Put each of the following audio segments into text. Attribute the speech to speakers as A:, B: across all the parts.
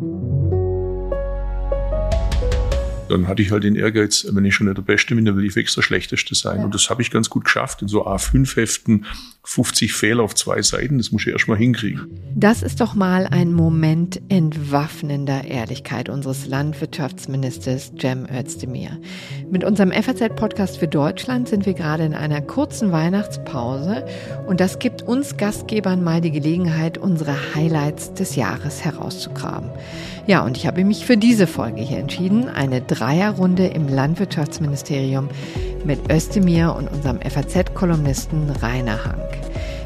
A: Thank you. Dann hatte ich halt den Ehrgeiz, wenn ich schon nicht der Beste bin, dann will ich extra Schlechteste sein. Ja. Und das habe ich ganz gut geschafft. In so A5-Heften 50 Fehler auf zwei Seiten, das muss ich erst mal hinkriegen.
B: Das ist doch mal ein Moment entwaffnender Ehrlichkeit unseres Landwirtschaftsministers Cem Özdemir. Mit unserem FAZ-Podcast für Deutschland sind wir gerade in einer kurzen Weihnachtspause und das gibt uns Gastgebern mal die Gelegenheit, unsere Highlights des Jahres herauszugraben. Ja, und ich habe mich für diese Folge hier entschieden, eine Dreierrunde im Landwirtschaftsministerium mit Özdemir und unserem FAZ-Kolumnisten Rainer Hank.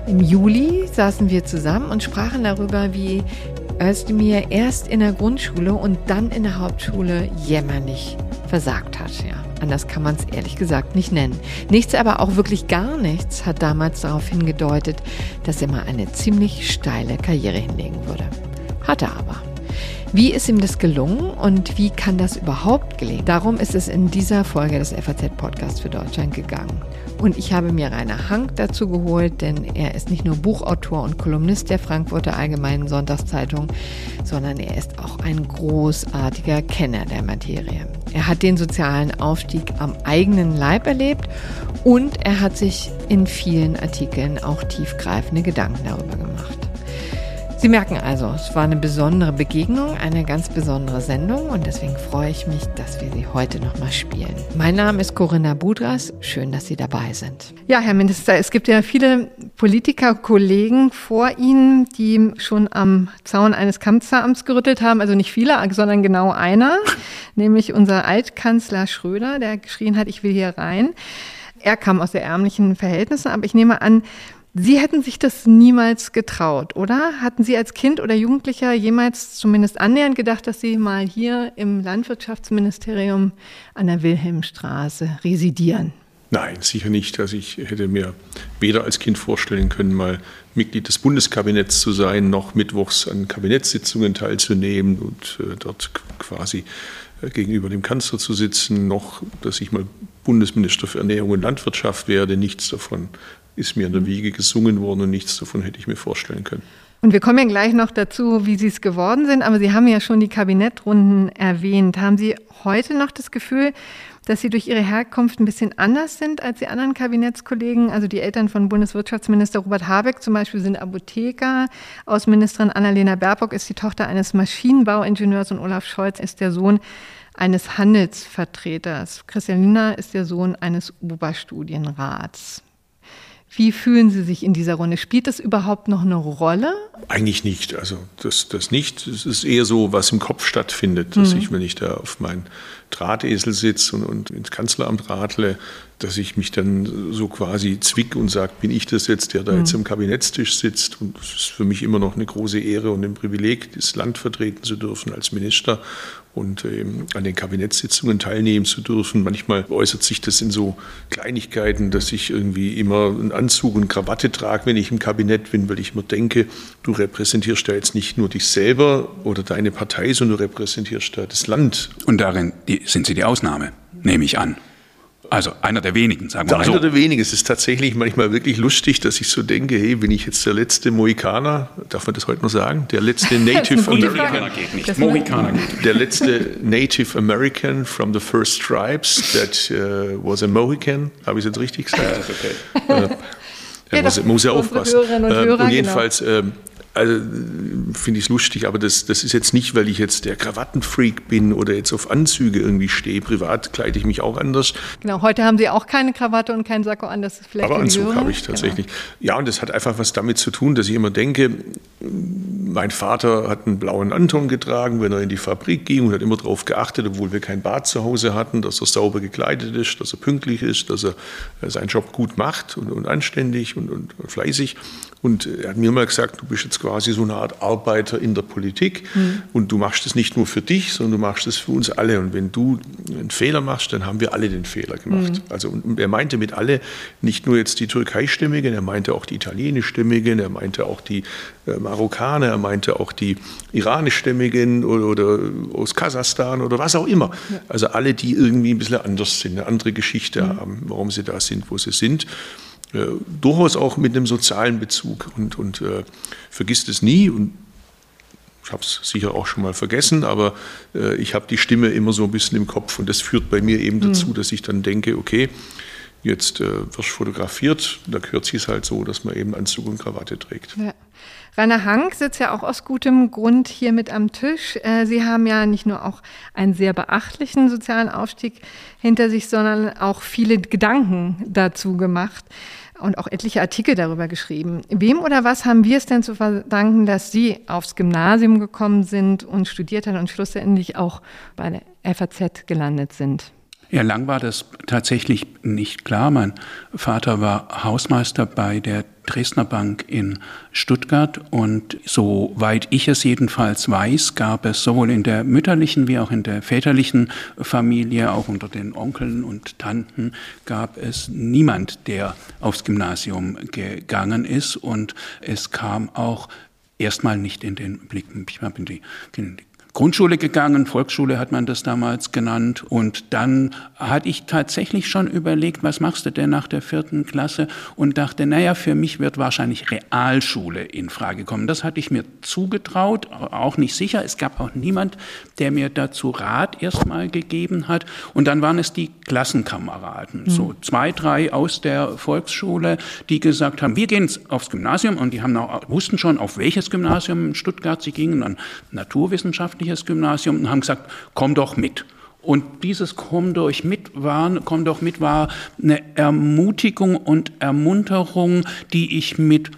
B: Im Juli saßen wir zusammen und sprachen darüber, wie Özdemir erst in der Grundschule und dann in der Hauptschule jämmerlich versagt hat. Ja, anders kann man es ehrlich gesagt nicht nennen. Nichts, aber auch wirklich gar nichts hat damals darauf hingedeutet, dass er mal eine ziemlich steile Karriere hinlegen würde. Hat er aber. Wie ist ihm das gelungen und wie kann das überhaupt gelingen? Darum ist es in dieser Folge des FAZ-Podcasts für Deutschland gegangen. Und ich habe mir Rainer Hank dazu geholt, denn er ist nicht nur Buchautor und Kolumnist der Frankfurter Allgemeinen Sonntagszeitung, sondern er ist auch ein großartiger Kenner der Materie. Er hat den sozialen Aufstieg am eigenen Leib erlebt und er hat sich in vielen Artikeln auch tiefgreifende Gedanken darüber gemacht. Sie merken also, es war eine besondere Begegnung, eine ganz besondere Sendung und deswegen freue ich mich, dass wir sie heute nochmal spielen. Mein Name ist Corinna Budras. Schön, dass Sie dabei sind. Ja, Herr Minister, es gibt ja viele Politikerkollegen vor Ihnen, die schon am Zaun eines Kanzleramts gerüttelt haben. Also nicht viele, sondern genau einer, nämlich unser Altkanzler Schröder, der geschrien hat, ich will hier rein. Er kam aus sehr ärmlichen Verhältnissen, aber ich nehme an, Sie hätten sich das niemals getraut, oder? Hatten Sie als Kind oder Jugendlicher jemals zumindest annähernd gedacht, dass Sie mal hier im Landwirtschaftsministerium an der Wilhelmstraße residieren?
A: Nein, sicher nicht. Also ich hätte mir weder als Kind vorstellen können, mal Mitglied des Bundeskabinetts zu sein, noch mittwochs an Kabinettssitzungen teilzunehmen und äh, dort quasi äh, gegenüber dem Kanzler zu sitzen, noch, dass ich mal Bundesminister für Ernährung und Landwirtschaft werde. Nichts davon ist mir in der Wiege gesungen worden und nichts davon hätte ich mir vorstellen können.
B: Und wir kommen ja gleich noch dazu, wie Sie es geworden sind, aber Sie haben ja schon die Kabinettrunden erwähnt. Haben Sie heute noch das Gefühl, dass Sie durch Ihre Herkunft ein bisschen anders sind als die anderen Kabinettskollegen? Also die Eltern von Bundeswirtschaftsminister Robert Habeck zum Beispiel sind Apotheker. Außenministerin Annalena Baerbock ist die Tochter eines Maschinenbauingenieurs und Olaf Scholz ist der Sohn eines Handelsvertreters. Christian Lindner ist der Sohn eines Oberstudienrats. Wie fühlen Sie sich in dieser Runde? Spielt das überhaupt noch eine Rolle?
A: Eigentlich nicht. Also das, das nicht. Es ist eher so, was im Kopf stattfindet, dass mhm. ich, wenn ich da auf meinen Drahtesel sitze und, und ins Kanzleramt radle, dass ich mich dann so quasi zwick und sage, bin ich das jetzt, der da mhm. jetzt am Kabinettstisch sitzt? Und es ist für mich immer noch eine große Ehre und ein Privileg, das Land vertreten zu dürfen als Minister und ähm, an den Kabinettssitzungen teilnehmen zu dürfen. Manchmal äußert sich das in so Kleinigkeiten, dass ich irgendwie immer einen Anzug und Krawatte trage, wenn ich im Kabinett bin, weil ich mir denke, du repräsentierst da jetzt nicht nur dich selber oder deine Partei, sondern du repräsentierst da das Land.
C: Und darin sind Sie die Ausnahme, nehme ich an. Also einer der wenigen, sagen wir mal so.
A: Einer der wenigen. Es ist tatsächlich manchmal wirklich lustig, dass ich so denke, hey, bin ich jetzt der letzte Mohikaner, darf man das heute noch sagen? Der letzte Native American. geht nicht. Mohikaner geht. Der letzte Native American from the first tribes that uh, was a Mohican. Habe ich es jetzt richtig gesagt? Ja, ist okay. Äh, ja, muss, muss ja aufpassen. Und, äh, und, jedenfalls, genau. Äh, also finde ich es lustig, aber das, das ist jetzt nicht, weil ich jetzt der Krawattenfreak bin oder jetzt auf Anzüge irgendwie stehe. Privat kleide ich mich auch anders.
B: Genau, heute haben Sie auch keine Krawatte und keinen Sakko an, das ist vielleicht
A: Aber Anzug habe ich tatsächlich. Genau. Ja, und das hat einfach was damit zu tun, dass ich immer denke, mein Vater hat einen blauen Anton getragen, wenn er in die Fabrik ging und hat immer darauf geachtet, obwohl wir kein Bad zu Hause hatten, dass er sauber gekleidet ist, dass er pünktlich ist, dass er seinen Job gut macht und, und anständig und, und fleißig. Und er hat mir mal gesagt, du bist jetzt quasi so eine Art Arbeiter in der Politik mhm. und du machst es nicht nur für dich, sondern du machst es für uns alle. Und wenn du einen Fehler machst, dann haben wir alle den Fehler gemacht. Mhm. Also und er meinte mit alle nicht nur jetzt die Türkei-Stimmigen, er meinte auch die Italienisch-Stimmigen, er meinte auch die äh, Marokkaner, er meinte auch die Iranisch-Stämmigen oder, oder, aus Kasachstan oder was auch immer. Ja. Also alle, die irgendwie ein bisschen anders sind, eine andere Geschichte mhm. haben, warum sie da sind, wo sie sind äh, durchaus auch mit einem sozialen Bezug und, und äh, vergisst es nie. Und ich habe es sicher auch schon mal vergessen, aber äh, ich habe die Stimme immer so ein bisschen im Kopf und das führt bei mir eben dazu, mhm. dass ich dann denke, okay, jetzt äh, wirst fotografiert, da gehört es halt so, dass man eben Anzug und Krawatte trägt. Ja.
B: Rainer Hank sitzt ja auch aus gutem Grund hier mit am Tisch. Äh, Sie haben ja nicht nur auch einen sehr beachtlichen sozialen Aufstieg hinter sich, sondern auch viele Gedanken dazu gemacht und auch etliche Artikel darüber geschrieben. Wem oder was haben wir es denn zu verdanken, dass Sie aufs Gymnasium gekommen sind und studiert haben und schlussendlich auch bei der FAZ gelandet sind?
C: Ja, lang war das tatsächlich nicht klar. Mein Vater war Hausmeister bei der Dresdner Bank in Stuttgart und soweit ich es jedenfalls weiß, gab es sowohl in der mütterlichen wie auch in der väterlichen Familie, auch unter den Onkeln und Tanten, gab es niemand, der aufs Gymnasium gegangen ist und es kam auch erstmal nicht in den Blick. Ich habe in die, Grundschule gegangen, Volksschule hat man das damals genannt. Und dann hatte ich tatsächlich schon überlegt, was machst du denn nach der vierten Klasse? Und dachte, naja, für mich wird wahrscheinlich Realschule in Frage kommen. Das hatte ich mir zugetraut, auch nicht sicher. Es gab auch niemand, der mir dazu Rat erstmal gegeben hat. Und dann waren es die Klassenkameraden, mhm. so zwei, drei aus der Volksschule, die gesagt haben, wir gehen aufs Gymnasium. Und die haben auch, wussten schon, auf welches Gymnasium in Stuttgart sie gingen, an Naturwissenschaften christliches Gymnasium und haben gesagt, komm doch mit. Und dieses Komm durch mit war, komm doch mit war eine Ermutigung und Ermunterung, die ich mit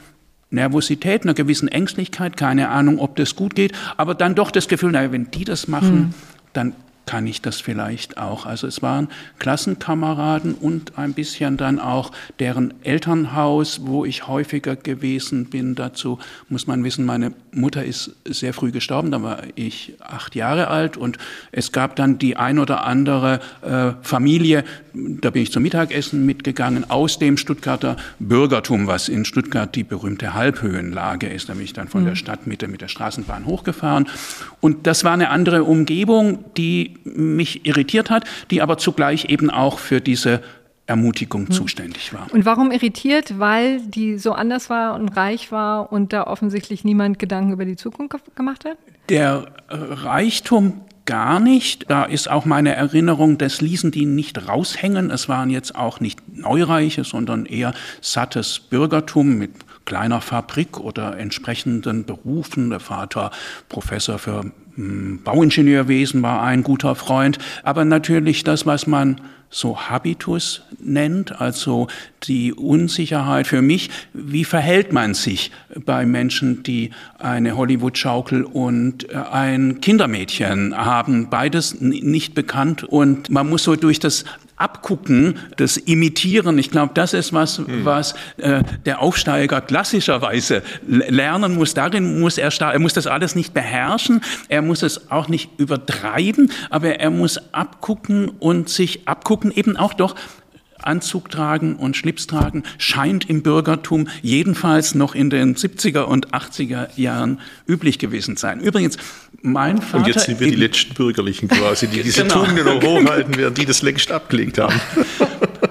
C: Nervosität, einer gewissen Ängstlichkeit, keine Ahnung, ob das gut geht, aber dann doch das Gefühl, naja, wenn die das machen, hm. dann kann ich das vielleicht auch. Also es waren Klassenkameraden und ein bisschen dann auch deren Elternhaus, wo ich häufiger gewesen bin. Dazu muss man wissen, meine Mutter ist sehr früh gestorben, da war ich acht Jahre alt und es gab dann die ein oder andere äh, Familie, da bin ich zum Mittagessen mitgegangen, aus dem Stuttgarter Bürgertum, was in Stuttgart die berühmte Halbhöhenlage ist. Da bin ich dann von mhm. der Stadtmitte mit der Straßenbahn hochgefahren. Und das war eine andere Umgebung, die mich irritiert hat, die aber zugleich eben auch für diese Ermutigung mhm. zuständig war.
B: Und warum irritiert? Weil die so anders war und reich war und da offensichtlich niemand Gedanken über die Zukunft gemacht hat?
C: Der Reichtum gar nicht. Da ist auch meine Erinnerung, das ließen die nicht raushängen. Es waren jetzt auch nicht Neureiche, sondern eher sattes Bürgertum mit kleiner Fabrik oder entsprechenden Berufen. Der Vater Professor für hm, Bauingenieurwesen war ein guter Freund, aber natürlich das, was man so Habitus nennt, also die Unsicherheit für mich, wie verhält man sich bei Menschen, die eine Hollywood-Schaukel und äh, ein Kindermädchen haben, beides nicht bekannt und man muss so durch das Abgucken, das Imitieren, ich glaube, das ist was, hm. was äh, der Aufsteiger klassischerweise lernen muss. Darin muss er, er muss das alles nicht beherrschen, er muss es auch nicht übertreiben, aber er muss abgucken und sich abgucken eben auch doch Anzug tragen und Schlips tragen scheint im Bürgertum jedenfalls noch in den 70er und 80er Jahren üblich gewesen sein. Übrigens, mein Vater.
A: Und jetzt sind wir die letzten Bürgerlichen quasi, die diese genau. Tugenden hochhalten, während die das längst abgelegt haben.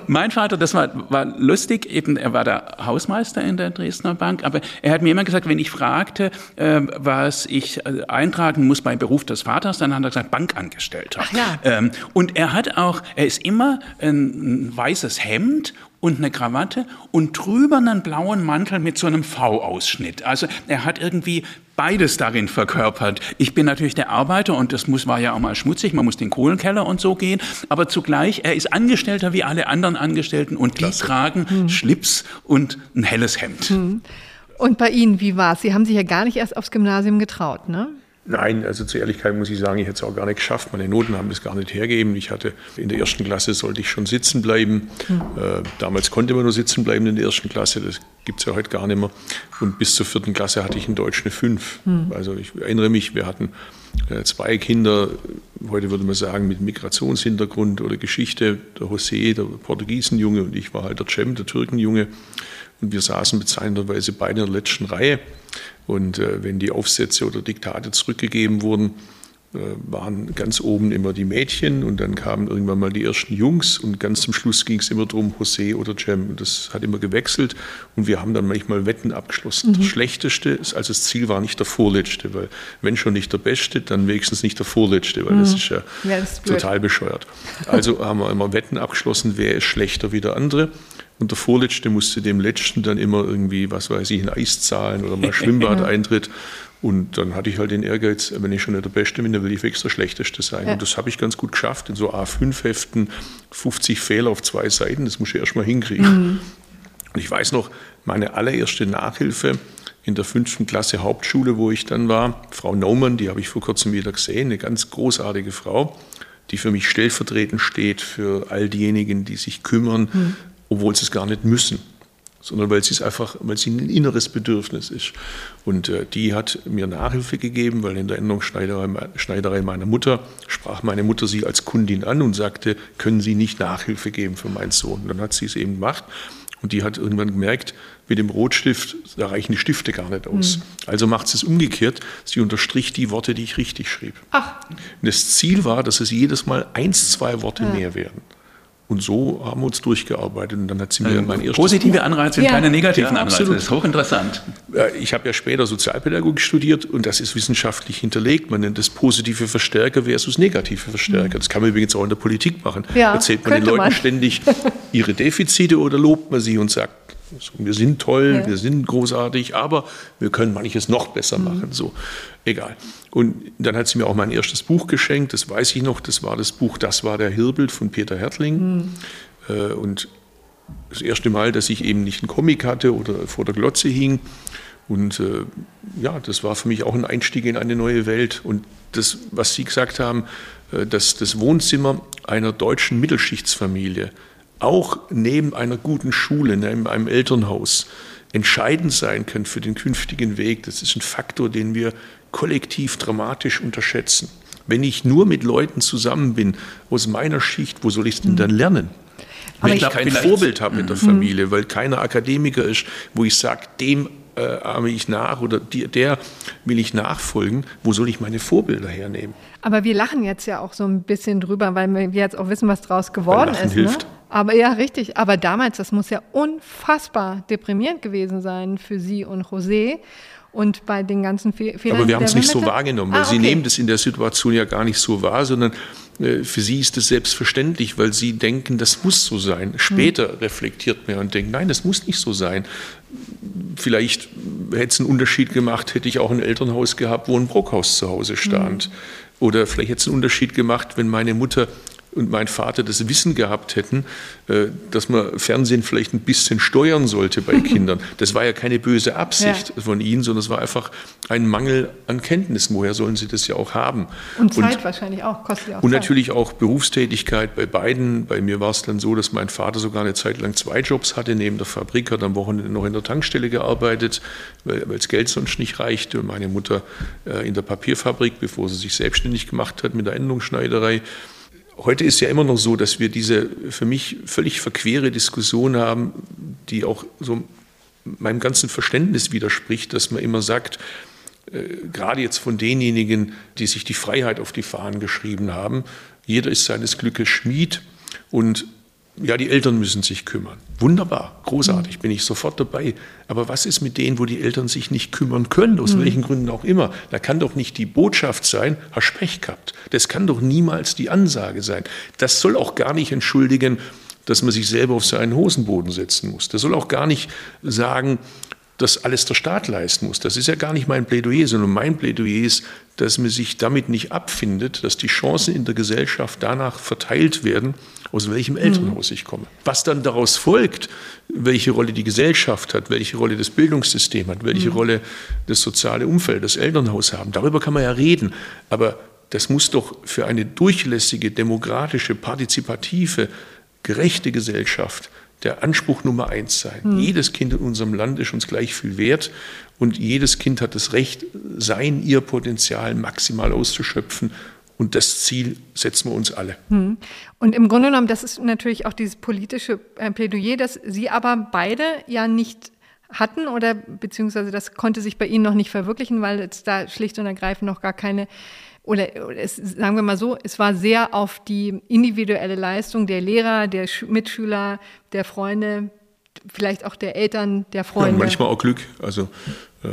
C: mein Vater, das war, war lustig, eben, er war der Hausmeister in der Dresdner Bank, aber er hat mir immer gesagt, wenn ich fragte, äh, was ich äh, eintragen muss beim Beruf des Vaters, dann hat er gesagt, Bankangestellter. Ach ja. Ähm, und er hat auch, er ist immer ein, ein weißes Hemd und eine Krawatte und drüber einen blauen Mantel mit so einem V-Ausschnitt. Also er hat irgendwie beides darin verkörpert. Ich bin natürlich der Arbeiter und das muss, war ja auch mal schmutzig, man muss den Kohlenkeller und so gehen, aber zugleich, er ist Angestellter wie alle anderen Angestellten und Klasse. die tragen hm. Schlips und ein helles Hemd. Hm.
B: Und bei Ihnen, wie war es? Sie haben sich ja gar nicht erst aufs Gymnasium getraut, ne?
A: Nein, also zur Ehrlichkeit muss ich sagen, ich hätte es auch gar nicht geschafft. Meine Noten haben das gar nicht hergegeben. Ich hatte in der ersten Klasse sollte ich schon sitzen bleiben. Mhm. Äh, damals konnte man nur sitzen bleiben in der ersten Klasse. Das gibt es ja heute gar nicht mehr. Und bis zur vierten Klasse hatte ich in Deutsch eine 5. Mhm. Also ich erinnere mich, wir hatten äh, zwei Kinder, heute würde man sagen, mit Migrationshintergrund oder Geschichte. Der José, der Portugiesenjunge und ich war halt der Cem, der Türkenjunge. Und wir saßen bezeichnenderweise beide in der letzten Reihe. Und äh, wenn die Aufsätze oder Diktate zurückgegeben wurden, waren ganz oben immer die Mädchen und dann kamen irgendwann mal die ersten Jungs und ganz zum Schluss ging es immer darum, José oder Cem. Das hat immer gewechselt und wir haben dann manchmal Wetten abgeschlossen. Mhm. Das Schlechteste, also das Ziel war nicht der Vorletzte, weil wenn schon nicht der Beste, dann wenigstens nicht der Vorletzte, weil mhm. das ist ja, ja das ist total bescheuert. Also haben wir immer Wetten abgeschlossen, wer ist schlechter wie der andere. Und der Vorletzte musste dem Letzten dann immer irgendwie, was weiß ich, ein Eis zahlen oder mal Schwimmbad-Eintritt. Und dann hatte ich halt den Ehrgeiz, wenn ich schon nicht der Beste bin, dann will ich wirklich der Schlechteste sein. Ja. Und das habe ich ganz gut geschafft. In so A5-Heften 50 Fehler auf zwei Seiten, das muss ich erst mal hinkriegen. Mhm. Und ich weiß noch, meine allererste Nachhilfe in der fünften Klasse Hauptschule, wo ich dann war, Frau Naumann, die habe ich vor kurzem wieder gesehen, eine ganz großartige Frau, die für mich stellvertretend steht für all diejenigen, die sich kümmern, mhm. obwohl sie es gar nicht müssen sondern weil sie es einfach, weil sie ein inneres Bedürfnis ist. Und äh, die hat mir Nachhilfe gegeben, weil in der Änderungsschneiderei Schneiderei meiner Mutter sprach meine Mutter sie als Kundin an und sagte, können Sie nicht Nachhilfe geben für meinen Sohn? Und dann hat sie es eben gemacht. Und die hat irgendwann gemerkt, mit dem Rotstift, da reichen die Stifte gar nicht aus. Mhm. Also macht sie es umgekehrt. Sie unterstrich die Worte, die ich richtig schrieb. Ach. Und das Ziel war, dass es jedes Mal eins, zwei Worte ja. mehr werden. Und so haben wir uns durchgearbeitet. Und dann hat sie mir
C: mein erstes Positive Anreize ja. keine negativen ja, Anreize. Das ist hochinteressant.
A: Ich habe ja später Sozialpädagogik studiert und das ist wissenschaftlich hinterlegt. Man nennt das positive Verstärker versus negative Verstärker. Das kann man übrigens auch in der Politik machen. Ja, Erzählt man den Leuten man. ständig ihre Defizite oder lobt man sie und sagt, wir sind toll, ja. wir sind großartig, aber wir können manches noch besser mhm. machen. So, egal. Und dann hat sie mir auch mein erstes Buch geschenkt, das weiß ich noch, das war das Buch Das war der Hirbel von Peter Hertling. Mhm. Und das erste Mal, dass ich eben nicht einen Comic hatte oder vor der Glotze hing. Und äh, ja, das war für mich auch ein Einstieg in eine neue Welt. Und das, was Sie gesagt haben, äh, dass das Wohnzimmer einer deutschen Mittelschichtsfamilie auch neben einer guten Schule, neben einem Elternhaus entscheidend sein kann für den künftigen Weg. Das ist ein Faktor, den wir kollektiv dramatisch unterschätzen. Wenn ich nur mit Leuten zusammen bin aus meiner Schicht, wo soll ich es denn dann lernen? Wenn ich, ich kein Vorbild habe in der mhm. Familie, weil keiner Akademiker ist, wo ich sage, dem äh, ahme ich nach oder die, der will ich nachfolgen, wo soll ich meine Vorbilder hernehmen?
B: Aber wir lachen jetzt ja auch so ein bisschen drüber, weil wir jetzt auch wissen, was draus geworden ist. Ne? Hilft. Ne? Aber ja, richtig. Aber damals, das muss ja unfassbar deprimierend gewesen sein für Sie und José. Und bei den ganzen Fe Fehlern.
A: Aber wir haben es nicht so wahrgenommen, weil ah, okay. Sie nehmen das in der Situation ja gar nicht so wahr, sondern äh, für Sie ist es selbstverständlich, weil Sie denken, das muss so sein. Später hm. reflektiert man und denkt, nein, das muss nicht so sein. Vielleicht hätte es einen Unterschied gemacht, hätte ich auch ein Elternhaus gehabt, wo ein Brockhaus zu Hause stand. Hm. Oder vielleicht hätte es einen Unterschied gemacht, wenn meine Mutter und mein Vater das Wissen gehabt hätten, äh, dass man Fernsehen vielleicht ein bisschen steuern sollte bei Kindern. Das war ja keine böse Absicht ja. von ihnen, sondern es war einfach ein Mangel an Kenntnissen. Woher sollen sie das ja auch haben?
B: Und Zeit und, wahrscheinlich auch, kostet ja
A: auch Und Zeit. natürlich auch Berufstätigkeit bei beiden. Bei mir war es dann so, dass mein Vater sogar eine Zeit lang zwei Jobs hatte. Neben der Fabrik hat am Wochenende noch in der Tankstelle gearbeitet, weil das Geld sonst nicht reichte. Und meine Mutter äh, in der Papierfabrik, bevor sie sich selbstständig gemacht hat mit der Änderungsschneiderei. Heute ist ja immer noch so, dass wir diese für mich völlig verquere Diskussion haben, die auch so meinem ganzen Verständnis widerspricht, dass man immer sagt, äh, gerade jetzt von denjenigen, die sich die Freiheit auf die Fahnen geschrieben haben, jeder ist seines Glückes Schmied und ja, die Eltern müssen sich kümmern. Wunderbar, großartig, bin ich sofort dabei. Aber was ist mit denen, wo die Eltern sich nicht kümmern können, aus mhm. welchen Gründen auch immer? Da kann doch nicht die Botschaft sein, hast Pech gehabt. Das kann doch niemals die Ansage sein. Das soll auch gar nicht entschuldigen, dass man sich selber auf seinen Hosenboden setzen muss. Das soll auch gar nicht sagen, dass alles der Staat leisten muss. Das ist ja gar nicht mein Plädoyer, sondern mein Plädoyer ist, dass man sich damit nicht abfindet, dass die Chancen in der Gesellschaft danach verteilt werden, aus welchem Elternhaus ich komme. Was dann daraus folgt, welche Rolle die Gesellschaft hat, welche Rolle das Bildungssystem hat, welche mhm. Rolle das soziale Umfeld, das Elternhaus haben, darüber kann man ja reden. Aber das muss doch für eine durchlässige, demokratische, partizipative, gerechte Gesellschaft der Anspruch Nummer eins sein. Mhm. Jedes Kind in unserem Land ist uns gleich viel wert und jedes Kind hat das Recht, sein, ihr Potenzial maximal auszuschöpfen und das Ziel setzen wir uns alle. Hm.
B: Und im Grunde genommen, das ist natürlich auch dieses politische äh, Plädoyer, das Sie aber beide ja nicht hatten oder beziehungsweise das konnte sich bei Ihnen noch nicht verwirklichen, weil es da schlicht und ergreifend noch gar keine oder es, sagen wir mal so, es war sehr auf die individuelle Leistung der Lehrer, der Mitschüler, der Freunde, vielleicht auch der Eltern, der Freunde. Ja,
A: manchmal auch Glück. Also äh,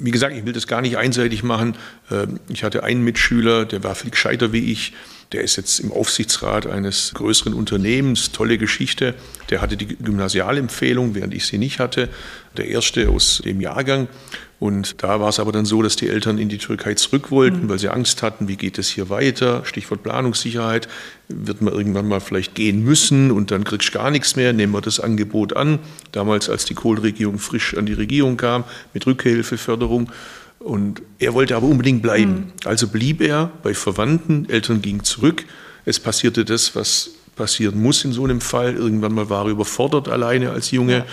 A: wie gesagt, ich will das gar nicht einseitig machen. Äh, ich hatte einen Mitschüler, der war viel gescheiter wie ich. Der ist jetzt im Aufsichtsrat eines größeren Unternehmens, tolle Geschichte. Der hatte die Gymnasialempfehlung, während ich sie nicht hatte. Der erste aus dem Jahrgang. Und da war es aber dann so, dass die Eltern in die Türkei zurück wollten, mhm. weil sie Angst hatten, wie geht es hier weiter? Stichwort Planungssicherheit. Wird man irgendwann mal vielleicht gehen müssen und dann kriegst du gar nichts mehr. Nehmen wir das Angebot an. Damals, als die Kohl-Regierung frisch an die Regierung kam, mit Rückhilfeförderung. Und er wollte aber unbedingt bleiben. Mhm. Also blieb er bei Verwandten, Eltern gingen zurück. Es passierte das, was passieren muss in so einem Fall. Irgendwann mal war er überfordert alleine als Junge. Ja.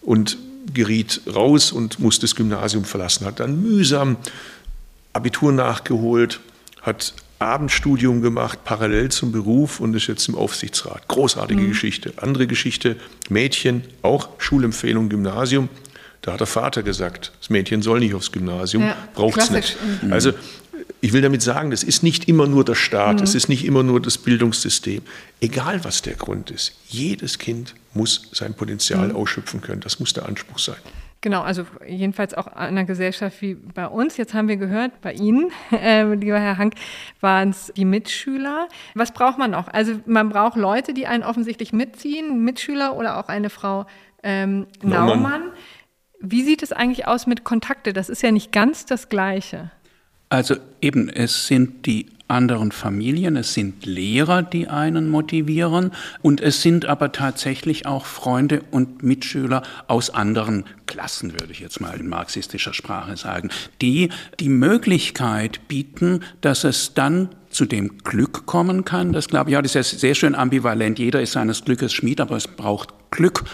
A: Und geriet raus und musste das Gymnasium verlassen, hat dann mühsam Abitur nachgeholt, hat Abendstudium gemacht, parallel zum Beruf und ist jetzt im Aufsichtsrat. Großartige mhm. Geschichte. Andere Geschichte, Mädchen, auch Schulempfehlung, Gymnasium. Da hat der Vater gesagt, das Mädchen soll nicht aufs Gymnasium, ja, braucht es nicht. Mhm. Also ich will damit sagen, das ist nicht immer nur der Staat, es mhm. ist nicht immer nur das Bildungssystem. Egal was der Grund ist, jedes Kind muss sein Potenzial mhm. ausschöpfen können. Das muss der Anspruch sein.
B: Genau, also jedenfalls auch in einer Gesellschaft wie bei uns. Jetzt haben wir gehört, bei Ihnen, äh, lieber Herr Hank, waren es die Mitschüler. Was braucht man noch? Also man braucht Leute, die einen offensichtlich mitziehen, Mitschüler oder auch eine Frau ähm, Naumann. Naumann. Wie sieht es eigentlich aus mit Kontakte? Das ist ja nicht ganz das Gleiche.
C: Also eben, es sind die anderen Familien, es sind Lehrer, die einen motivieren und es sind aber tatsächlich auch Freunde und Mitschüler aus anderen Klassen, würde ich jetzt mal in marxistischer Sprache sagen, die die Möglichkeit bieten, dass es dann zu dem Glück kommen kann. Das glaube ich, ja, das ist sehr schön ambivalent. Jeder ist seines Glückes Schmied, aber es braucht Glück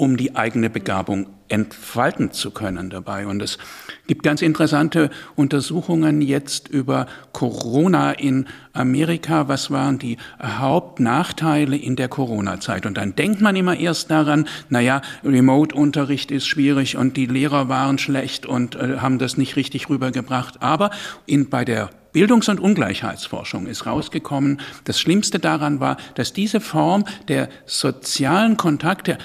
C: um die eigene Begabung entfalten zu können dabei. Und es gibt ganz interessante Untersuchungen jetzt über Corona in Amerika. Was waren die Hauptnachteile in der Corona-Zeit? Und dann denkt man immer erst daran, naja, Remote-Unterricht ist schwierig und die Lehrer waren schlecht und äh, haben das nicht richtig rübergebracht. Aber in, bei der Bildungs- und Ungleichheitsforschung ist rausgekommen, das Schlimmste daran war, dass diese Form der sozialen Kontakte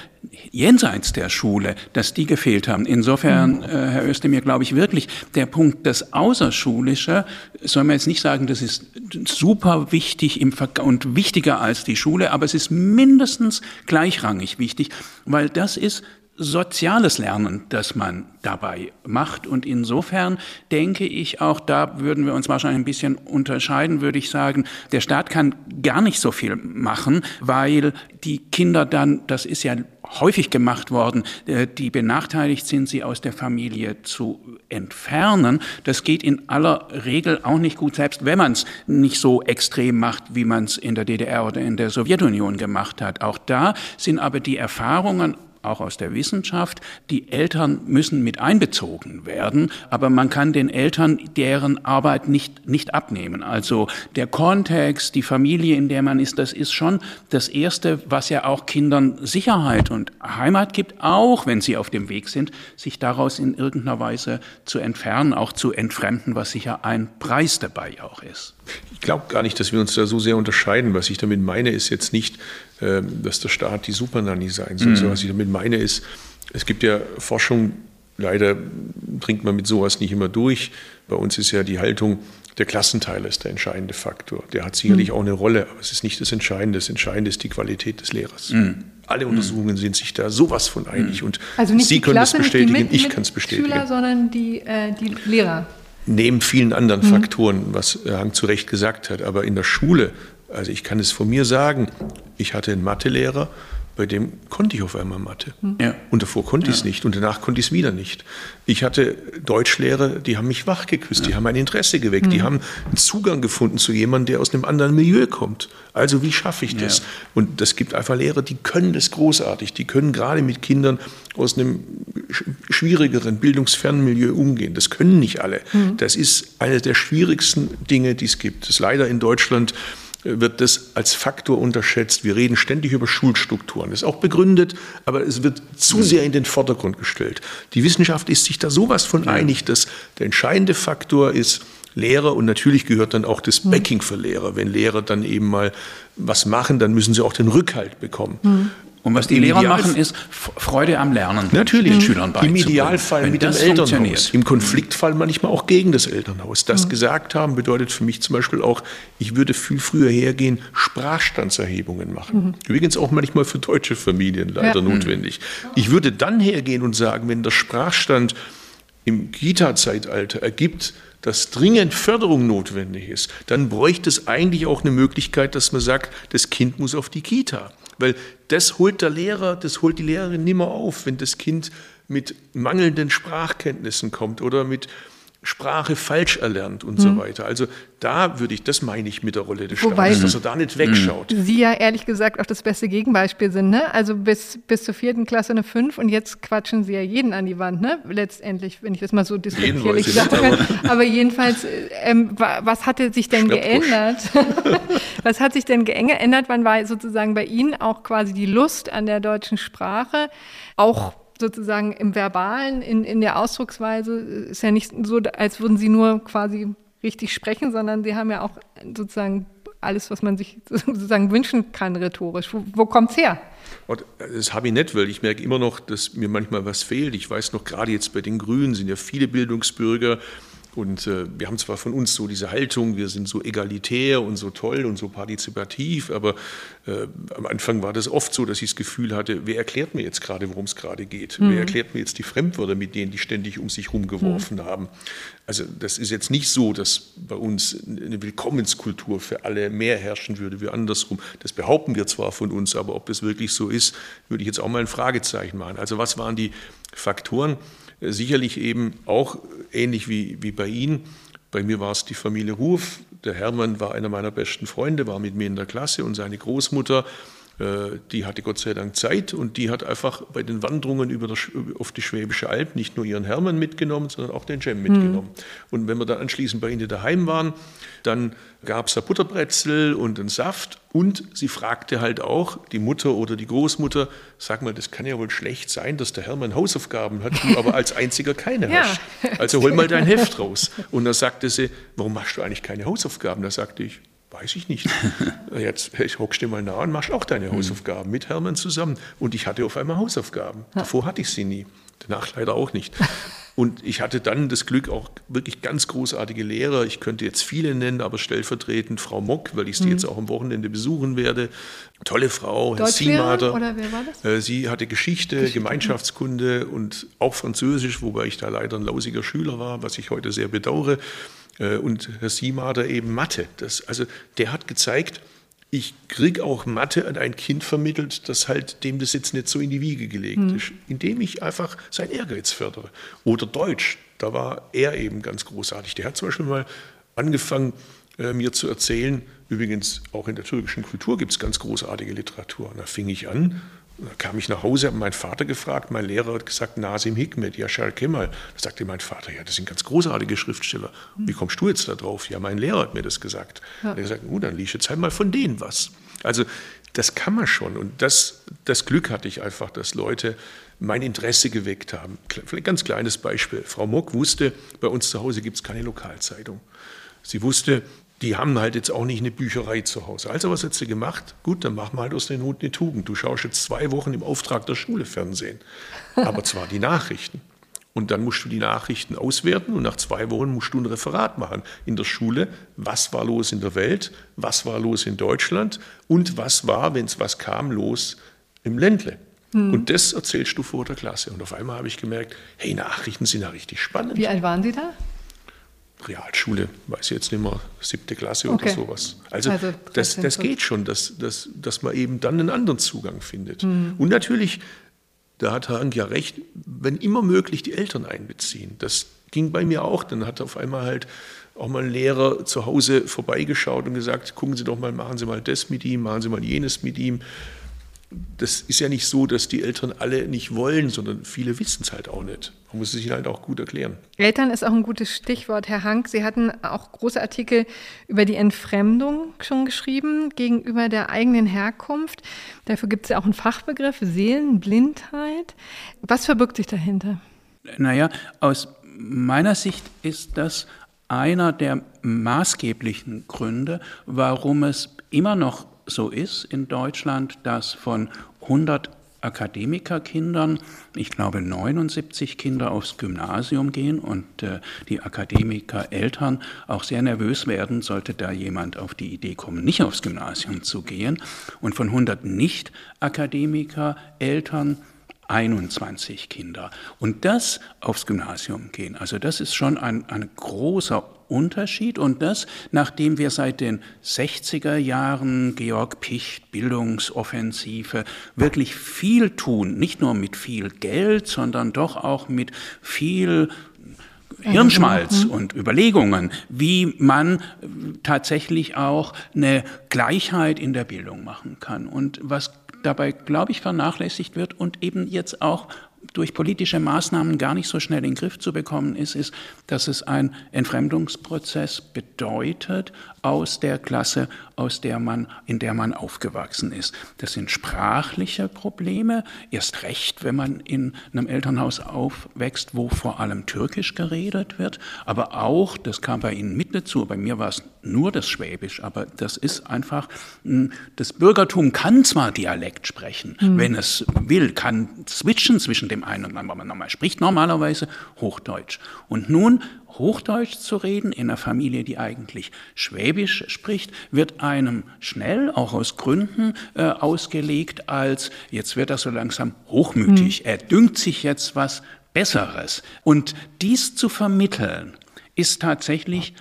C: jenseits der Schule, dass die gefehlt haben. Insofern, mhm. äh, Herr Özdemir, glaube ich wirklich, der Punkt, das Außerschulische, soll man jetzt nicht sagen, das ist super wichtig im Ver und wichtiger als die Schule, aber es ist mindestens gleichrangig wichtig, weil das ist soziales Lernen, das man dabei macht. Und insofern denke ich, auch da würden wir uns wahrscheinlich ein bisschen unterscheiden, würde ich sagen, der Staat kann gar nicht so viel machen, weil die Kinder dann, das ist ja häufig gemacht worden, äh, die benachteiligt sind, sie aus der Familie zu entfernen. Das geht in aller Regel auch nicht gut, selbst wenn man es nicht so extrem macht, wie man es in der DDR oder in der Sowjetunion gemacht hat. Auch da sind aber die Erfahrungen auch aus der Wissenschaft, die Eltern müssen mit einbezogen werden, aber man kann den Eltern deren Arbeit nicht, nicht abnehmen. Also der Kontext, die Familie, in der man ist, das ist schon das Erste, was ja auch Kindern Sicherheit und Heimat gibt, auch wenn sie auf dem Weg sind, sich daraus in irgendeiner Weise zu entfernen, auch zu entfremden, was sicher ein Preis dabei auch ist.
A: Ich glaube gar nicht, dass wir uns da so sehr unterscheiden. Was ich damit meine, ist jetzt nicht, dass der Staat die Supernanny sein soll. Mhm. was ich damit meine, ist, es gibt ja Forschung, leider dringt man mit sowas nicht immer durch. Bei uns ist ja die Haltung, der Klassenteiler ist der entscheidende Faktor. Der hat sicherlich mhm. auch eine Rolle, aber es ist nicht das Entscheidende. Das Entscheidende ist die Qualität des Lehrers. Mhm. Alle Untersuchungen sind sich da sowas von einig. Und
B: also nicht
A: Sie können
B: Klasse,
A: das bestätigen, ich kann es bestätigen.
B: Schüler, sondern die, äh, die Lehrer
A: neben vielen anderen mhm. Faktoren, was Hang zu Recht gesagt hat. Aber in der Schule, also ich kann es von mir sagen, ich hatte einen Mathelehrer, bei dem konnte ich auf einmal Mathe. Hm. Ja. Und davor konnte ich es nicht und danach konnte ich es wieder nicht. Ich hatte Deutschlehrer, die haben mich wach geküsst, ja. die haben ein Interesse geweckt, mhm. die hm. haben einen Zugang gefunden zu jemandem, der aus einem anderen Milieu kommt. Also wie schaffe ich das? Ja. Und das gibt einfach Lehrer, die können das großartig, die können gerade mit Kindern aus einem schwierigeren, bildungsfernen Milieu umgehen. Das können nicht alle. Mhm. Das ist eine der schwierigsten Dinge, die es gibt. Das ist leider in Deutschland wird das als Faktor unterschätzt. Wir reden ständig über Schulstrukturen. Das ist auch begründet, aber es wird zu sehr in den Vordergrund gestellt. Die Wissenschaft ist sich da sowas von einig, dass der entscheidende Faktor ist, Lehrer und natürlich gehört dann auch das Backing für Lehrer. Wenn Lehrer dann eben mal was machen, dann müssen sie auch den Rückhalt bekommen. Mhm.
C: Und was die Im Lehrer machen, ist Freude am Lernen.
A: Natürlich. Den Schülern Im Idealfall Wenn mit dem Elternhaus. Im Konfliktfall manchmal auch gegen das Elternhaus. Das mhm. gesagt haben bedeutet für mich zum Beispiel auch, ich würde viel früher hergehen, Sprachstandserhebungen machen. Mhm. Übrigens auch manchmal für deutsche Familien leider ja. notwendig. Ich würde dann hergehen und sagen, wenn der Sprachstand im Kita-Zeitalter ergibt, dass dringend Förderung notwendig ist, dann bräuchte es eigentlich auch eine Möglichkeit, dass man sagt, das Kind muss auf die Kita. Weil das holt der Lehrer, das holt die Lehrerin nimmer auf, wenn das Kind mit mangelnden Sprachkenntnissen kommt oder mit Sprache falsch erlernt und mhm. so weiter. Also da würde ich, das meine ich mit der Rolle des Wobei, Staates, dass er da nicht wegschaut.
B: Sie ja ehrlich gesagt auch das beste Gegenbeispiel sind. Ne? Also bis, bis zur vierten Klasse eine fünf und jetzt quatschen Sie ja jeden an die Wand, ne? letztendlich, wenn ich das mal so diskutierlich sagen kann. Aber jedenfalls, ähm, was hatte sich denn geändert? was hat sich denn geändert? Wann war sozusagen bei Ihnen auch quasi die Lust an der deutschen Sprache auch sozusagen im Verbalen, in, in der Ausdrucksweise, ist ja nicht so, als würden sie nur quasi richtig sprechen, sondern sie haben ja auch sozusagen alles, was man sich sozusagen wünschen kann, rhetorisch. Wo, wo kommt es her?
A: Das habe ich nicht, weil ich merke immer noch, dass mir manchmal was fehlt. Ich weiß noch, gerade jetzt bei den Grünen sind ja viele Bildungsbürger, und äh, wir haben zwar von uns so diese Haltung, wir sind so egalitär und so toll und so partizipativ, aber äh, am Anfang war das oft so, dass ich das Gefühl hatte, wer erklärt mir jetzt gerade, worum es gerade geht? Mhm. Wer erklärt mir jetzt die Fremdwörter, mit denen die ständig um sich rumgeworfen mhm. haben? Also das ist jetzt nicht so, dass bei uns eine Willkommenskultur für alle mehr herrschen würde wie andersrum. Das behaupten wir zwar von uns, aber ob das wirklich so ist, würde ich jetzt auch mal ein Fragezeichen machen. Also was waren die Faktoren? Sicherlich eben auch ähnlich wie, wie bei Ihnen. Bei mir war es die Familie Ruf. Der Hermann war einer meiner besten Freunde, war mit mir in der Klasse und seine Großmutter die hatte Gott sei Dank Zeit und die hat einfach bei den Wanderungen über der, auf die Schwäbische Alb nicht nur ihren Hermann mitgenommen, sondern auch den Cem mitgenommen. Mhm. Und wenn wir dann anschließend bei ihnen daheim waren, dann gab es da Butterbrezel und einen Saft und sie fragte halt auch die Mutter oder die Großmutter, sag mal, das kann ja wohl schlecht sein, dass der Hermann Hausaufgaben hat, du aber als einziger keine ja. hast. Also hol mal dein Heft raus. Und da sagte sie, warum machst du eigentlich keine Hausaufgaben? Da sagte ich, Weiß ich nicht. Jetzt hockst du mal nah und machst auch deine hm. Hausaufgaben mit Hermann zusammen. Und ich hatte auf einmal Hausaufgaben. Davor hatte ich sie nie. Danach leider auch nicht. Und ich hatte dann das Glück, auch wirklich ganz großartige Lehrer. Ich könnte jetzt viele nennen, aber stellvertretend Frau Mock, weil ich sie mhm. jetzt auch am Wochenende besuchen werde. Tolle Frau, Herr Siemater. Oder wer war das? Äh, sie hatte Geschichte, Geschichte, Gemeinschaftskunde und auch Französisch, wobei ich da leider ein lausiger Schüler war, was ich heute sehr bedauere. Äh, und Herr Siemader eben Mathe. Das, also der hat gezeigt, ich kriege auch Mathe an ein Kind vermittelt, das halt dem das jetzt nicht so in die Wiege gelegt mhm. ist, indem ich einfach sein Ehrgeiz fördere. Oder Deutsch, da war er eben ganz großartig. Der hat zum Beispiel mal angefangen, äh, mir zu erzählen, übrigens auch in der türkischen Kultur gibt es ganz großartige Literatur. Und da fing ich an kam ich nach Hause, habe meinen Vater gefragt, mein Lehrer hat gesagt, Nasim Hikmet, Yashar Kemal. Da sagte mein Vater, ja, das sind ganz großartige Schriftsteller. Wie kommst du jetzt da drauf? Ja, mein Lehrer hat mir das gesagt. Ja. Er hat gesagt, gut, dann liest jetzt halt mal von denen was. Also das kann man schon. Und das, das Glück hatte ich einfach, dass Leute mein Interesse geweckt haben. Vielleicht ein ganz kleines Beispiel. Frau Mock wusste, bei uns zu Hause gibt es keine Lokalzeitung. Sie wusste, die haben halt jetzt auch nicht eine Bücherei zu Hause. Also was hat sie gemacht? Gut, dann mach mal halt aus den Hut eine Tugend. Du schaust jetzt zwei Wochen im Auftrag der Schule Fernsehen. Aber zwar die Nachrichten. Und dann musst du die Nachrichten auswerten und nach zwei Wochen musst du ein Referat machen in der Schule. Was war los in der Welt? Was war los in Deutschland? Und was war, wenn es was kam, los im Ländle? Hm. Und das erzählst du vor der Klasse. Und auf einmal habe ich gemerkt, hey, Nachrichten sind ja richtig spannend.
B: Wie alt waren Sie da?
A: Realschule, weiß ich jetzt nicht mehr, siebte Klasse okay. oder sowas. Also, also das, das geht schon, dass, dass, dass man eben dann einen anderen Zugang findet. Mhm. Und natürlich, da hat Herr Ank ja recht, wenn immer möglich die Eltern einbeziehen. Das ging bei mir auch. Dann hat auf einmal halt auch mal ein Lehrer zu Hause vorbeigeschaut und gesagt, gucken Sie doch mal, machen Sie mal das mit ihm, machen Sie mal jenes mit ihm das ist ja nicht so, dass die Eltern alle nicht wollen, sondern viele wissen es halt auch nicht. Man muss es sich halt auch gut erklären.
B: Eltern ist auch ein gutes Stichwort, Herr Hank. Sie hatten auch große Artikel über die Entfremdung schon geschrieben gegenüber der eigenen Herkunft. Dafür gibt es ja auch einen Fachbegriff, Seelenblindheit. Was verbirgt sich dahinter?
C: Naja, aus meiner Sicht ist das einer der maßgeblichen Gründe, warum es immer noch so ist in Deutschland, dass von 100 Akademikerkindern, ich glaube 79 Kinder aufs Gymnasium gehen und äh, die Akademikereltern auch sehr nervös werden, sollte da jemand auf die Idee kommen, nicht aufs Gymnasium zu gehen. Und von 100 Nicht-Akademiker-Eltern 21 Kinder. Und das aufs Gymnasium gehen, also das ist schon ein, ein großer Unterschied und das, nachdem wir seit den 60er Jahren Georg Picht Bildungsoffensive wirklich viel tun, nicht nur mit viel Geld, sondern doch auch mit viel Hirnschmalz mhm. und Überlegungen, wie man tatsächlich auch eine Gleichheit in der Bildung machen kann. Und was dabei, glaube ich, vernachlässigt wird und eben jetzt auch durch politische Maßnahmen gar nicht so schnell in den Griff zu bekommen ist, ist, dass es ein Entfremdungsprozess bedeutet aus der Klasse, aus der man, in der man aufgewachsen ist. Das sind sprachliche Probleme, erst recht, wenn man in einem Elternhaus aufwächst, wo vor allem Türkisch geredet wird, aber auch, das kam bei Ihnen mit dazu, bei mir war es nur das Schwäbisch, aber das ist einfach, hm, das Bürgertum kann zwar Dialekt sprechen, mhm. wenn es will, kann switchen zwischen dem einen und anderen, aber man spricht normalerweise Hochdeutsch. Und nun Hochdeutsch zu reden in einer Familie, die eigentlich Schwäbisch spricht, wird einem schnell, auch aus Gründen, äh, ausgelegt als, jetzt wird er so langsam hochmütig, mhm. er dünkt sich jetzt was Besseres. Und dies zu vermitteln, ist tatsächlich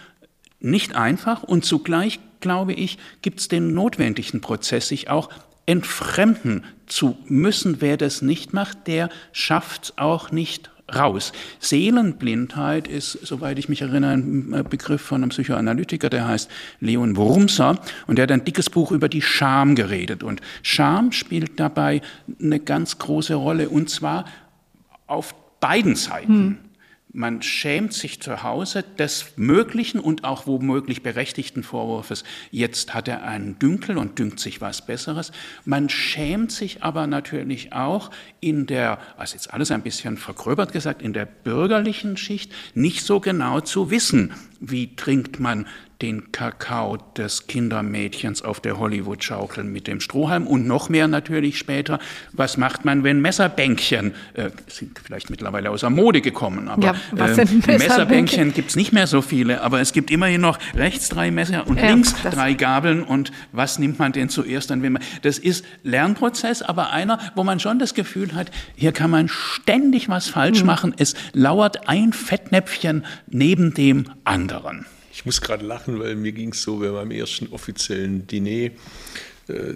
C: nicht einfach und zugleich, glaube ich, gibt es den notwendigen Prozess, sich auch entfremden zu müssen. Wer das nicht macht, der schafft es auch nicht raus. Seelenblindheit ist, soweit ich mich erinnere, ein Begriff von einem Psychoanalytiker, der heißt Leon Wurmser und der hat ein dickes Buch über die Scham geredet. Und Scham spielt dabei eine ganz große Rolle und zwar auf beiden Seiten. Hm. Man schämt sich zu Hause des möglichen und auch womöglich berechtigten Vorwurfs, jetzt hat er einen Dünkel und dünkt sich was Besseres. Man schämt sich aber natürlich auch in der, also jetzt alles ein bisschen vergröbert gesagt, in der bürgerlichen Schicht nicht so genau zu wissen, wie trinkt man den Kakao des Kindermädchens auf der Hollywood-Schaukel mit dem Strohhalm und noch mehr natürlich später, was macht man, wenn Messerbänkchen, äh, sind vielleicht mittlerweile aus der Mode gekommen, aber ja, äh, Messerbänkchen, Messerbänkchen gibt es nicht mehr so viele, aber es gibt immerhin noch rechts drei Messer und ja, links drei Gabeln und was nimmt man denn zuerst dann, wenn man, das ist Lernprozess, aber einer, wo man schon das Gefühl hat, hier kann man ständig was falsch mhm. machen, es lauert ein Fettnäpfchen neben dem anderen.
A: Ich muss gerade lachen, weil mir ging es so bei meinem ersten offiziellen Diner. Äh,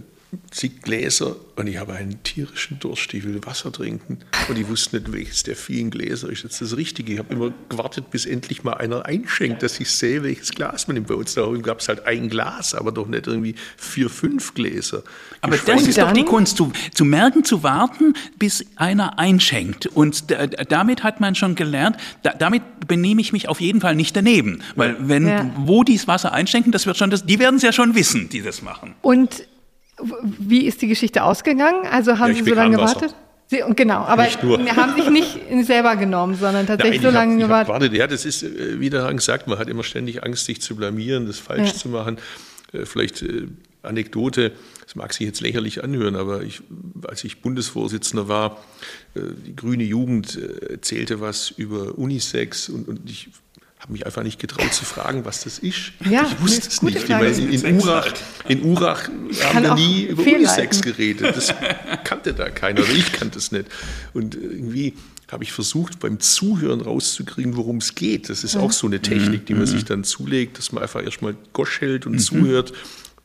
A: zig Gläser und ich habe einen tierischen Durst, ich will Wasser trinken und ich wusste nicht, welches der vielen Gläser ist jetzt das Richtige. Ich habe immer gewartet, bis endlich mal einer einschenkt, dass ich sehe, welches Glas man nimmt. Bei uns da gab es halt ein Glas, aber doch nicht irgendwie vier, fünf Gläser.
C: Aber ich das ist doch die Kunst, zu, zu merken, zu warten, bis einer einschenkt. Und damit hat man schon gelernt, da, damit benehme ich mich auf jeden Fall nicht daneben. Weil wenn, ja. wo die das Wasser einschenken, das wird schon, das, die werden es ja schon wissen, die das machen.
B: Und wie ist die Geschichte ausgegangen? Also haben ja, Sie so lange gewartet? Sie, genau, aber haben sich nicht selber genommen, sondern tatsächlich Nein, so lange hab, gewartet.
A: gewartet. Ja, das ist, äh, wie daran gesagt, man hat immer ständig Angst, sich zu blamieren, das falsch ja. zu machen. Äh, vielleicht äh, Anekdote, das mag sich jetzt lächerlich anhören, aber ich, als ich Bundesvorsitzender war, die grüne Jugend erzählte was über Unisex und, und ich habe mich einfach nicht getraut zu fragen, was das ist. Ja, ich wusste es nicht. Meine, in, Urach, in Urach haben wir nie über Unisex geredet. Das kannte da keiner oder ich kannte es nicht. Und irgendwie habe ich versucht, beim Zuhören rauszukriegen, worum es geht. Das ist auch so eine Technik, die man mhm. sich dann zulegt, dass man einfach erstmal Gosch hält und mhm. zuhört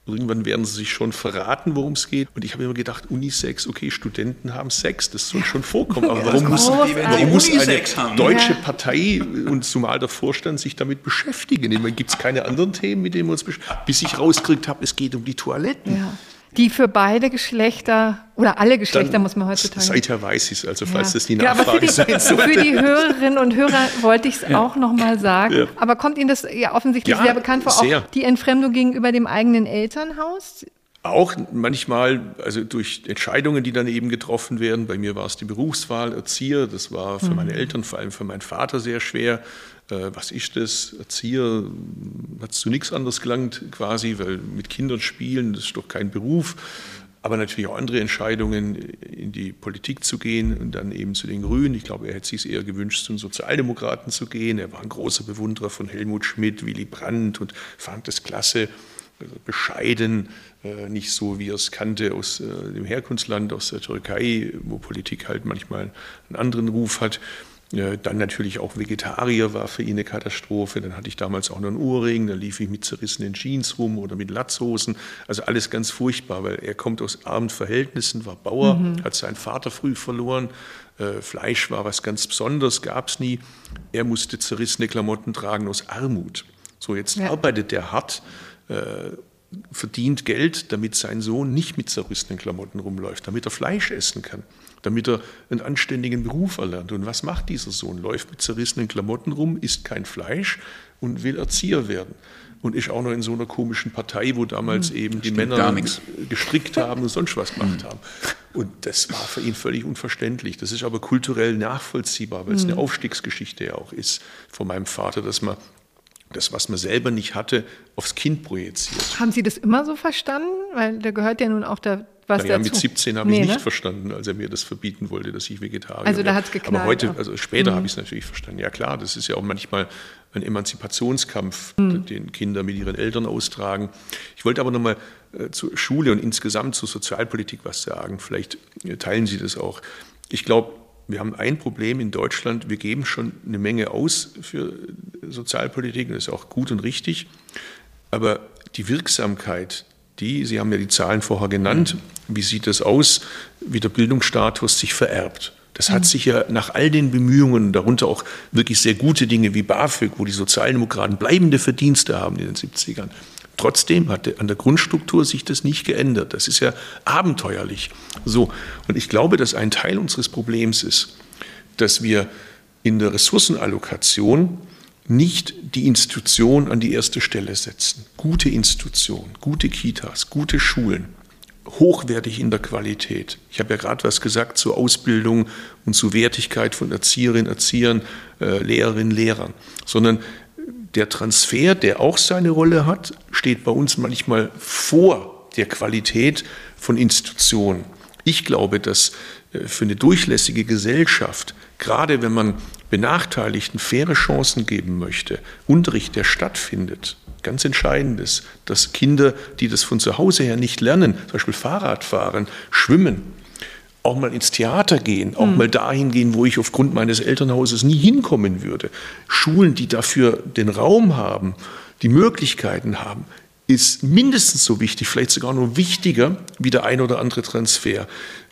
A: Irgendwann werden sie sich schon verraten, worum es geht. Und ich habe immer gedacht, Unisex, okay, Studenten haben Sex, das soll schon vorkommen. Aber warum muss, warum muss eine deutsche Partei und zumal der Vorstand sich damit beschäftigen? Gibt es keine anderen Themen, mit denen wir uns beschäftigen? Bis ich rausgekriegt habe, es geht um die Toiletten. Ja
B: die für beide Geschlechter oder alle Geschlechter Dann, muss man heutzutage.
A: Seither weiß ich es, also falls ja. das die Nachfrage ja,
B: sein sollte. Für die Hörerinnen und Hörer wollte ich es ja. auch nochmal sagen. Ja. Aber kommt Ihnen das ja offensichtlich sehr bekannt vor, sehr. auch die Entfremdung gegenüber dem eigenen Elternhaus?
A: Auch manchmal, also durch Entscheidungen, die dann eben getroffen werden. Bei mir war es die Berufswahl, Erzieher. Das war für mhm. meine Eltern, vor allem für meinen Vater sehr schwer. Äh, was ist das? Erzieher hat es zu nichts anderes gelangt quasi, weil mit Kindern spielen, das ist doch kein Beruf. Aber natürlich auch andere Entscheidungen, in die Politik zu gehen und dann eben zu den Grünen. Ich glaube, er hätte sich eher gewünscht, zu den Sozialdemokraten zu gehen. Er war ein großer Bewunderer von Helmut Schmidt, Willy Brandt und fand das klasse, also bescheiden, äh, nicht so, wie er es kannte aus äh, dem Herkunftsland, aus der Türkei, wo Politik halt manchmal einen anderen Ruf hat. Dann natürlich auch Vegetarier war für ihn eine Katastrophe. Dann hatte ich damals auch noch einen Ohrring, dann lief ich mit zerrissenen Jeans rum oder mit Latzhosen. Also alles ganz furchtbar, weil er kommt aus armen Verhältnissen, war Bauer, mhm. hat seinen Vater früh verloren. Äh, Fleisch war was ganz Besonderes, gab es nie. Er musste zerrissene Klamotten tragen aus Armut. So, jetzt ja. arbeitet er hart. Äh, verdient Geld, damit sein Sohn nicht mit zerrissenen Klamotten rumläuft, damit er Fleisch essen kann, damit er einen anständigen Beruf erlernt. Und was macht dieser Sohn? Läuft mit zerrissenen Klamotten rum, isst kein Fleisch und will Erzieher werden. Und ist auch noch in so einer komischen Partei, wo damals hm, eben die Männer gestrickt haben und sonst was gemacht hm. haben. Und das war für ihn völlig unverständlich. Das ist aber kulturell nachvollziehbar, weil es hm. eine Aufstiegsgeschichte ja auch ist von meinem Vater, dass man das, was man selber nicht hatte, aufs Kind projiziert.
B: Haben Sie das immer so verstanden? Weil da gehört ja nun auch der, was
A: ja, mit 17 habe nee, ich nicht ne? verstanden, als er mir das verbieten wollte, dass ich Vegetarier
B: Also da hat es geknallt.
A: Aber heute, also später mhm. habe ich es natürlich verstanden. Ja klar, das ist ja auch manchmal ein Emanzipationskampf, mhm. den Kinder mit ihren Eltern austragen. Ich wollte aber nochmal äh, zur Schule und insgesamt zur Sozialpolitik was sagen. Vielleicht äh, teilen Sie das auch. Ich glaube, wir haben ein Problem in Deutschland, wir geben schon eine Menge aus für Sozialpolitik, das ist auch gut und richtig, aber die Wirksamkeit, die, Sie haben ja die Zahlen vorher genannt, wie sieht das aus, wie der Bildungsstatus sich vererbt. Das hat sich ja nach all den Bemühungen, darunter auch wirklich sehr gute Dinge wie BAföG, wo die Sozialdemokraten bleibende Verdienste haben in den 70ern, Trotzdem hat an der Grundstruktur sich das nicht geändert. Das ist ja abenteuerlich. So. Und ich glaube, dass ein Teil unseres Problems ist, dass wir in der Ressourcenallokation nicht die Institution an die erste Stelle setzen. Gute Institutionen, gute Kitas, gute Schulen, hochwertig in der Qualität. Ich habe ja gerade was gesagt zur Ausbildung und zur Wertigkeit von Erzieherinnen, Erziehern, äh, Lehrerinnen, Lehrern, sondern der Transfer, der auch seine Rolle hat, steht bei uns manchmal vor der Qualität von Institutionen. Ich glaube, dass äh, für eine durchlässige Gesellschaft, gerade wenn man Benachteiligten faire Chancen geben möchte, Unterricht, der stattfindet, ganz entscheidend ist, dass Kinder, die das von zu Hause her nicht lernen, zum Beispiel Fahrradfahren, Schwimmen, auch mal ins Theater gehen, auch mhm. mal dahin gehen, wo ich aufgrund meines Elternhauses nie hinkommen würde. Schulen, die dafür den Raum haben, die Möglichkeiten haben, ist mindestens so wichtig, vielleicht sogar noch wichtiger wie der ein oder andere Transfer.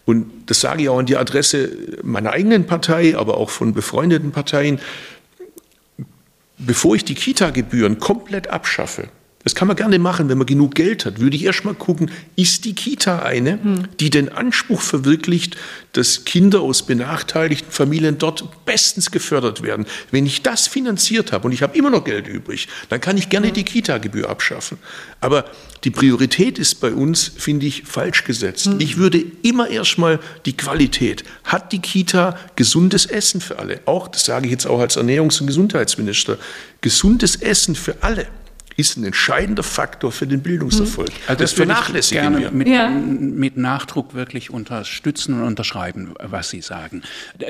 A: Und das sage ich auch an die Adresse meiner eigenen Partei, aber auch von befreundeten Parteien. Bevor ich die Kita-Gebühren komplett abschaffe, das kann man gerne machen, wenn man genug Geld hat. Würde ich erst mal gucken, ist die Kita eine, die den Anspruch verwirklicht, dass Kinder aus benachteiligten Familien dort bestens gefördert werden. Wenn ich das finanziert habe und ich habe immer noch Geld übrig, dann kann ich gerne die Kita-Gebühr abschaffen. Aber die Priorität ist bei uns, finde ich, falsch gesetzt. Mhm. Ich würde immer erstmal die Qualität. Hat die Kita gesundes Essen für alle? Auch, das sage ich jetzt auch als Ernährungs- und Gesundheitsminister, gesundes Essen für alle ist ein entscheidender Faktor für den Bildungserfolg.
C: Also das, das vernachlässigen gerne wir. Mit, ja. mit Nachdruck wirklich unterstützen und unterschreiben, was Sie sagen.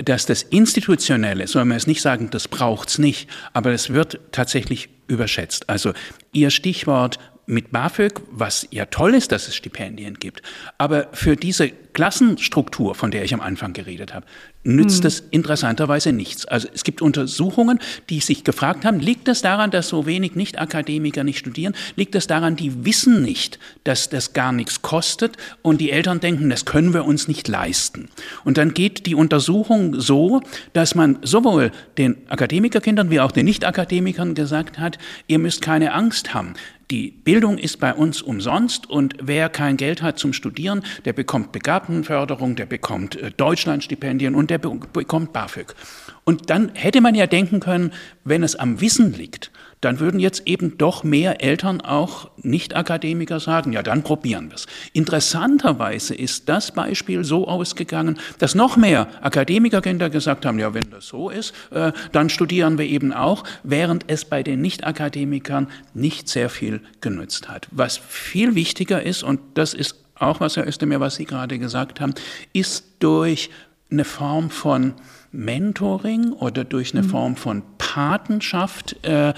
C: Dass das Institutionelle, soll man es nicht sagen, das braucht es nicht, aber es wird tatsächlich überschätzt. Also Ihr Stichwort mit BAföG, was ja toll ist, dass es Stipendien gibt, aber für diese Klassenstruktur, von der ich am Anfang geredet habe, nützt es interessanterweise nichts. Also es gibt Untersuchungen, die sich gefragt haben, liegt das daran, dass so wenig Nicht-Akademiker nicht studieren? Liegt das daran, die wissen nicht, dass das gar nichts kostet und die Eltern denken, das können wir uns nicht leisten. Und dann geht die Untersuchung so, dass man sowohl den Akademikerkindern wie auch den Nicht-Akademikern gesagt hat, ihr müsst keine Angst haben. Die Bildung ist bei uns umsonst und wer kein Geld hat zum Studieren, der bekommt Begabtenförderung, der bekommt äh, Deutschlandstipendien und der bekommt BAföG. Und dann hätte man ja denken können, wenn es am Wissen liegt, dann würden jetzt eben doch mehr Eltern auch Nicht-Akademiker sagen, ja, dann probieren wir es. Interessanterweise ist das Beispiel so ausgegangen, dass noch mehr Akademikerkinder gesagt haben, ja, wenn das so ist, äh, dann studieren wir eben auch, während es bei den Nicht-Akademikern nicht sehr viel genützt hat. Was viel wichtiger ist, und das ist auch was, Herr Özdemir, was Sie gerade gesagt haben, ist durch eine Form von Mentoring oder durch eine mhm. Form von Patenschaft äh,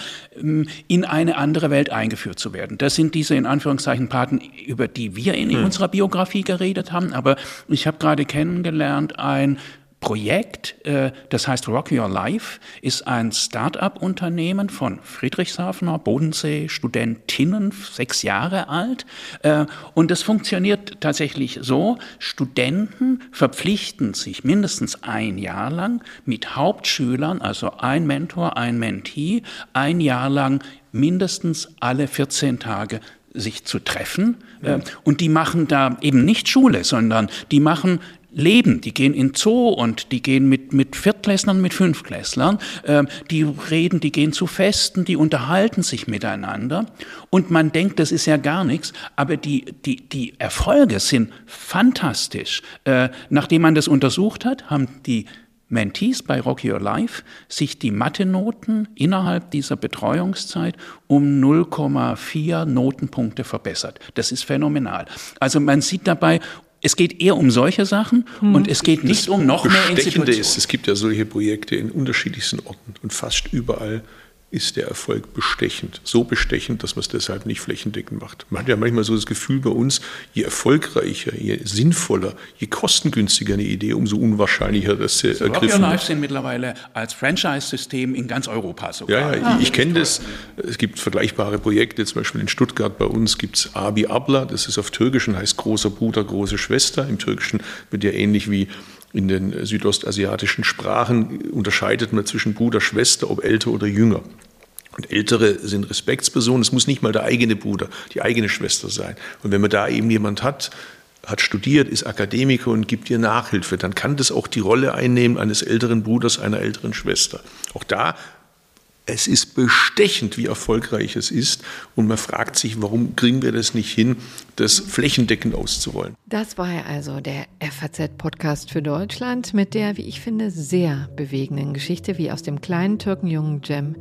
C: in eine andere Welt eingeführt zu werden. Das sind diese in Anführungszeichen Paten, über die wir in mhm. unserer Biografie geredet haben. Aber ich habe gerade kennengelernt ein Projekt, äh, das heißt Rock Your Life, ist ein Start-up-Unternehmen von Friedrichshafener, Bodensee, Studentinnen, sechs Jahre alt. Äh, und das funktioniert tatsächlich so, Studenten verpflichten sich mindestens ein Jahr lang mit Hauptschülern, also ein Mentor, ein Mentee, ein Jahr lang mindestens alle 14 Tage sich zu treffen. Ja. Äh, und die machen da eben nicht Schule, sondern die machen leben. Die gehen in Zoo und die gehen mit, mit Viertklässlern, mit Fünftklässlern. Äh, die reden, die gehen zu Festen, die unterhalten sich miteinander. Und man denkt, das ist ja gar nichts, aber die, die, die Erfolge sind fantastisch. Äh, nachdem man das untersucht hat, haben die Mentees bei Rock Your Life sich die Mathe-Noten innerhalb dieser Betreuungszeit um 0,4 Notenpunkte verbessert. Das ist phänomenal. Also man sieht dabei es geht eher um solche Sachen hm. und es geht nicht
A: das
C: um noch mehr
A: Institutionen. Ist, es gibt ja solche Projekte in unterschiedlichsten Orten und fast überall ist der Erfolg bestechend. So bestechend, dass man es deshalb nicht flächendeckend macht. Man hat ja manchmal so das Gefühl bei uns, je erfolgreicher, je sinnvoller, je kostengünstiger eine Idee, umso unwahrscheinlicher dass sie
C: so ergriffen wird. Life sind mittlerweile als Franchise-System in ganz Europa sogar.
A: Ja, ja ich, ich kenne das. Es gibt vergleichbare Projekte, zum Beispiel in Stuttgart bei uns gibt es Abi Abla, das ist auf Türkischen, heißt großer Bruder, große Schwester. Im Türkischen wird ja ähnlich wie in den südostasiatischen Sprachen unterscheidet man zwischen Bruder, Schwester, ob älter oder jünger. Und Ältere sind Respektspersonen. Es muss nicht mal der eigene Bruder, die eigene Schwester sein. Und wenn man da eben jemand hat, hat studiert, ist Akademiker und gibt dir Nachhilfe, dann kann das auch die Rolle einnehmen eines älteren Bruders, einer älteren Schwester. Auch da es ist bestechend, wie erfolgreich es ist. Und man fragt sich, warum kriegen wir das nicht hin, das flächendeckend auszurollen.
B: Das war ja also der FAZ-Podcast für Deutschland mit der, wie ich finde, sehr bewegenden Geschichte, wie aus dem kleinen Türkenjungen Jem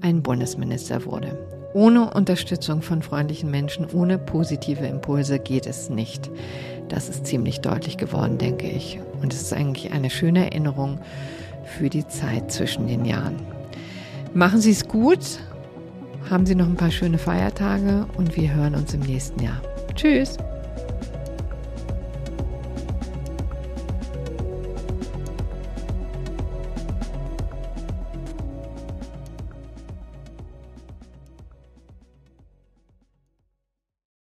B: ein Bundesminister wurde. Ohne Unterstützung von freundlichen Menschen, ohne positive Impulse geht es nicht. Das ist ziemlich deutlich geworden, denke ich. Und es ist eigentlich eine schöne Erinnerung für die Zeit zwischen den Jahren. Machen Sie es gut, haben Sie noch ein paar schöne Feiertage und wir hören uns im nächsten Jahr. Tschüss!